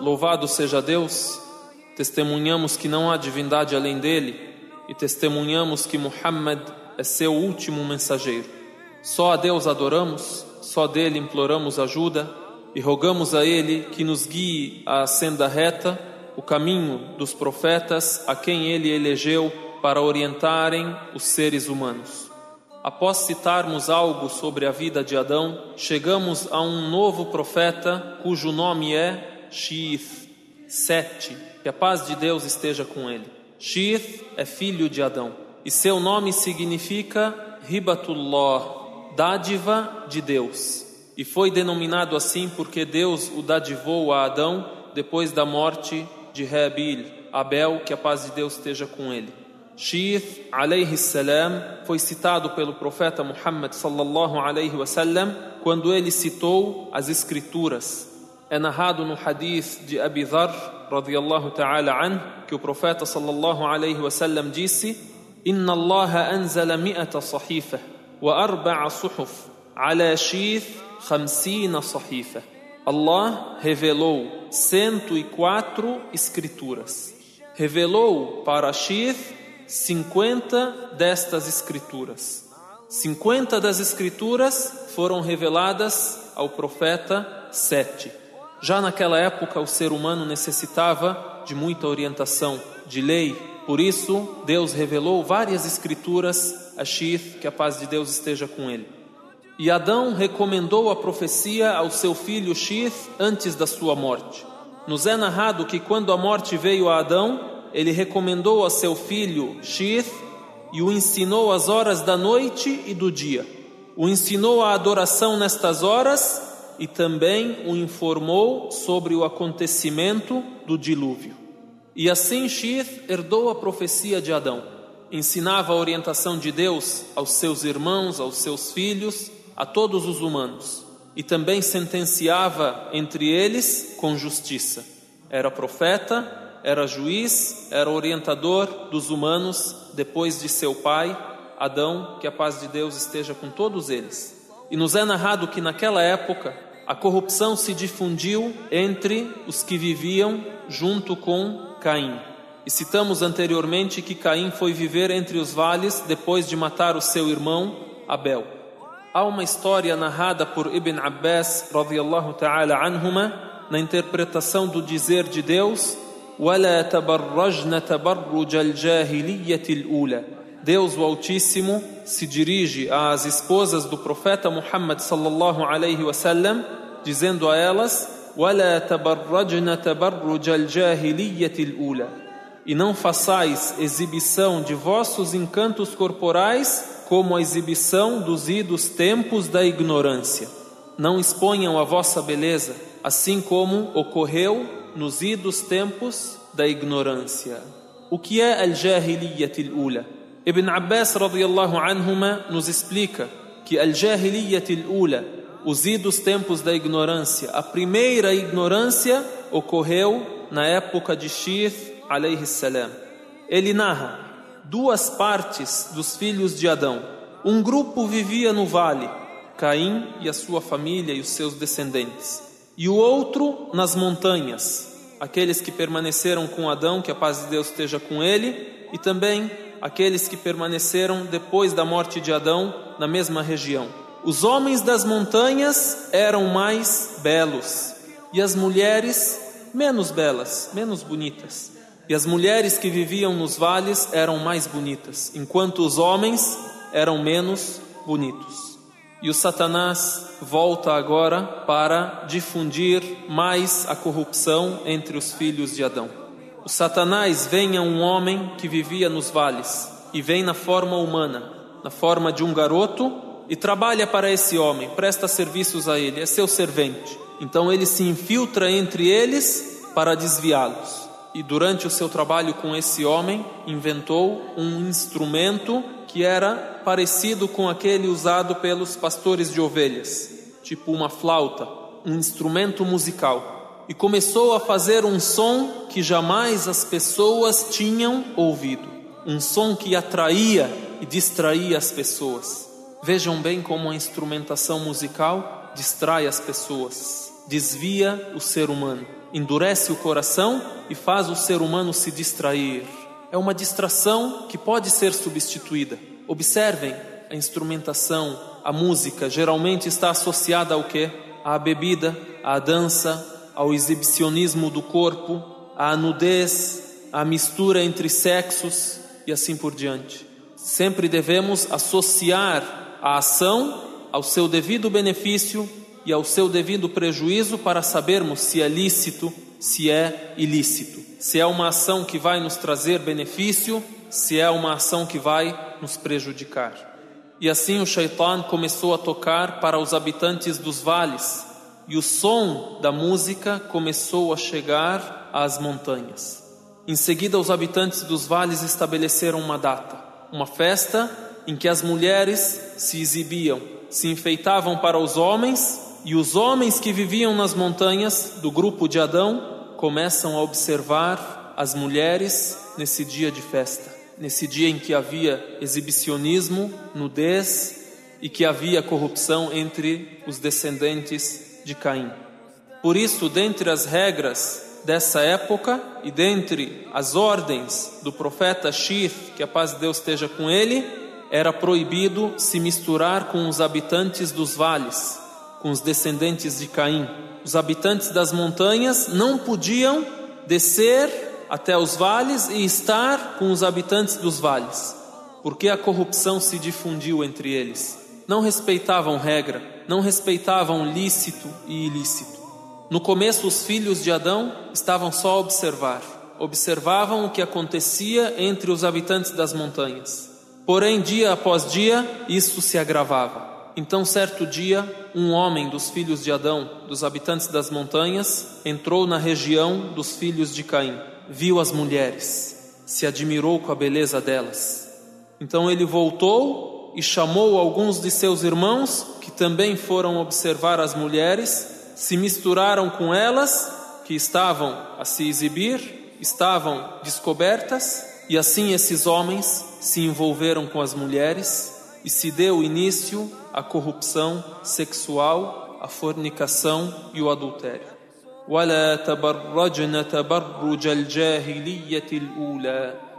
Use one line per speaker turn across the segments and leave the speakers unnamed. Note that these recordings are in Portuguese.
Louvado seja Deus, testemunhamos que não há divindade além dele e testemunhamos que Muhammad é seu último mensageiro. Só a Deus adoramos, só dele imploramos ajuda e rogamos a ele que nos guie à senda reta, o caminho dos profetas a quem ele elegeu para orientarem os seres humanos. Após citarmos algo sobre a vida de Adão, chegamos a um novo profeta cujo nome é Shith, Sete, que a paz de Deus esteja com ele. Shith é filho de Adão e seu nome significa Ribatullah, dádiva de Deus. E foi denominado assim porque Deus o dadivou a Adão depois da morte de Rebil, Abel, que a paz de Deus esteja com ele. Shith alayhi salam foi citado pelo profeta Muhammad sallallahu alayhi wasallam quando ele citou as escrituras. É narrado no hadith de Abi Dhar radiyallahu ta'ala an que o profeta sallallahu alayhi wasallam disse: "Inna Allah anzala mi'ata sahifa wa arba'a suhuf ala shith 50 sahifa." Allah revelou 104 escrituras. Revelou para Shith 50 destas escrituras. 50 das escrituras foram reveladas ao profeta Sete. Já naquela época, o ser humano necessitava de muita orientação, de lei. Por isso, Deus revelou várias escrituras a Shith, que a paz de Deus esteja com ele. E Adão recomendou a profecia ao seu filho Shith antes da sua morte. Nos é narrado que quando a morte veio a Adão, ele recomendou a seu filho Shith e o ensinou as horas da noite e do dia. O ensinou a adoração nestas horas e também o informou sobre o acontecimento do dilúvio. E assim Shith herdou a profecia de Adão. Ensinava a orientação de Deus aos seus irmãos, aos seus filhos, a todos os humanos. E também sentenciava entre eles com justiça. Era profeta era juiz, era orientador dos humanos depois de seu pai, Adão, que a paz de Deus esteja com todos eles. E nos é narrado que naquela época a corrupção se difundiu entre os que viviam junto com Caim. E citamos anteriormente que Caim foi viver entre os vales depois de matar o seu irmão Abel. Há uma história narrada por Ibn Abbas radiyallahu ta'ala anhuma na interpretação do dizer de Deus ولا تبرجن تبرج الجاهلية الأولى Deus o Altíssimo se dirige às esposas do profeta Muhammad sallallahu alaihi wasallam dizendo a elas ولا تبرجن تبرج الجاهلية الأولى e não façais exibição de vossos encantos corporais como a exibição dos idos tempos da ignorância não exponham a vossa beleza assim como ocorreu nos idos tempos da ignorância. O que é al-jahiliyyat al-ula? Ibn Abbas radiyallahu anhuma nos explica que al-jahiliyyat al-ula, os idos tempos da ignorância, a primeira ignorância ocorreu na época de Shith alayhi salam. Ele narra duas partes dos filhos de Adão. Um grupo vivia no vale, Caim e a sua família e os seus descendentes e o outro nas montanhas, aqueles que permaneceram com Adão, que a paz de Deus esteja com ele, e também aqueles que permaneceram depois da morte de Adão na mesma região. Os homens das montanhas eram mais belos e as mulheres menos belas, menos bonitas. E as mulheres que viviam nos vales eram mais bonitas, enquanto os homens eram menos bonitos. E o Satanás volta agora para difundir mais a corrupção entre os filhos de Adão. O Satanás vem a um homem que vivia nos vales e vem na forma humana, na forma de um garoto e trabalha para esse homem, presta serviços a ele, é seu servente. Então ele se infiltra entre eles para desviá-los. E durante o seu trabalho com esse homem, inventou um instrumento que era parecido com aquele usado pelos pastores de ovelhas, tipo uma flauta, um instrumento musical, e começou a fazer um som que jamais as pessoas tinham ouvido, um som que atraía e distraía as pessoas. Vejam bem como a instrumentação musical distrai as pessoas, desvia o ser humano. endurece o coração e faz o ser humano se distrair. É uma distração que pode ser substituída. Observem a instrumentação, a música geralmente está associada ao que? À bebida, à dança, ao exibicionismo do corpo, à nudez, à mistura entre sexos e assim por diante. Sempre devemos associar a ação ao seu devido benefício e ao seu devido prejuízo para sabermos se é lícito, se é ilícito, se é uma ação que vai nos trazer benefício, se é uma ação que vai nos prejudicar. E assim o Shaitan começou a tocar para os habitantes dos vales, e o som da música começou a chegar às montanhas. Em seguida, os habitantes dos vales estabeleceram uma data, uma festa em que as mulheres se exibiam, se enfeitavam para os homens e os homens que viviam nas montanhas do grupo de Adão começam a observar as mulheres nesse dia de festa, nesse dia em que havia exibicionismo, nudez e que havia corrupção entre os descendentes de Caim. Por isso, dentre as regras dessa época e dentre as ordens do profeta Shir, que a paz de Deus esteja com ele, era proibido se misturar com os habitantes dos vales com os descendentes de Caim. Os habitantes das montanhas não podiam descer até os vales e estar com os habitantes dos vales, porque a corrupção se difundiu entre eles. Não respeitavam regra, não respeitavam lícito e ilícito. No começo, os filhos de Adão estavam só a observar, observavam o que acontecia entre os habitantes das montanhas. Porém, dia após dia, isso se agravava. Então, certo dia, um homem dos filhos de Adão, dos habitantes das montanhas, entrou na região dos filhos de Caim. Viu as mulheres, se admirou com a beleza delas. Então ele voltou e chamou alguns de seus irmãos, que também foram observar as mulheres, se misturaram com elas, que estavam a se exibir, estavam descobertas, e assim esses homens se envolveram com as mulheres e se deu início à corrupção sexual, a fornicação e o adultério. ولا تبرجن تبرج الجاهلية الأولى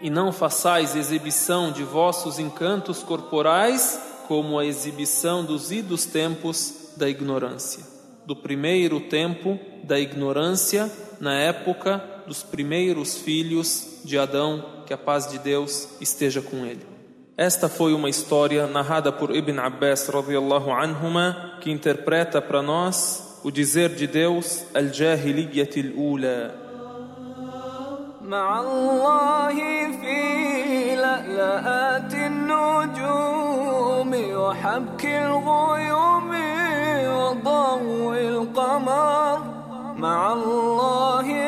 E não façais exibição de vossos encantos corporais como a exibição dos idos tempos da ignorância. Do primeiro tempo da ignorância, na época dos primeiros filhos de Adão, que a paz de Deus esteja com ele. Esta foi uma história narrada por Ibn Abbas radiyallahu anhuma, que interpreta para nós o dizer de Deus Al-Jahiliyyat al-Ula. مع الله في لألآت النجوم وحبك الغيوم وضوء القمر مع الله عند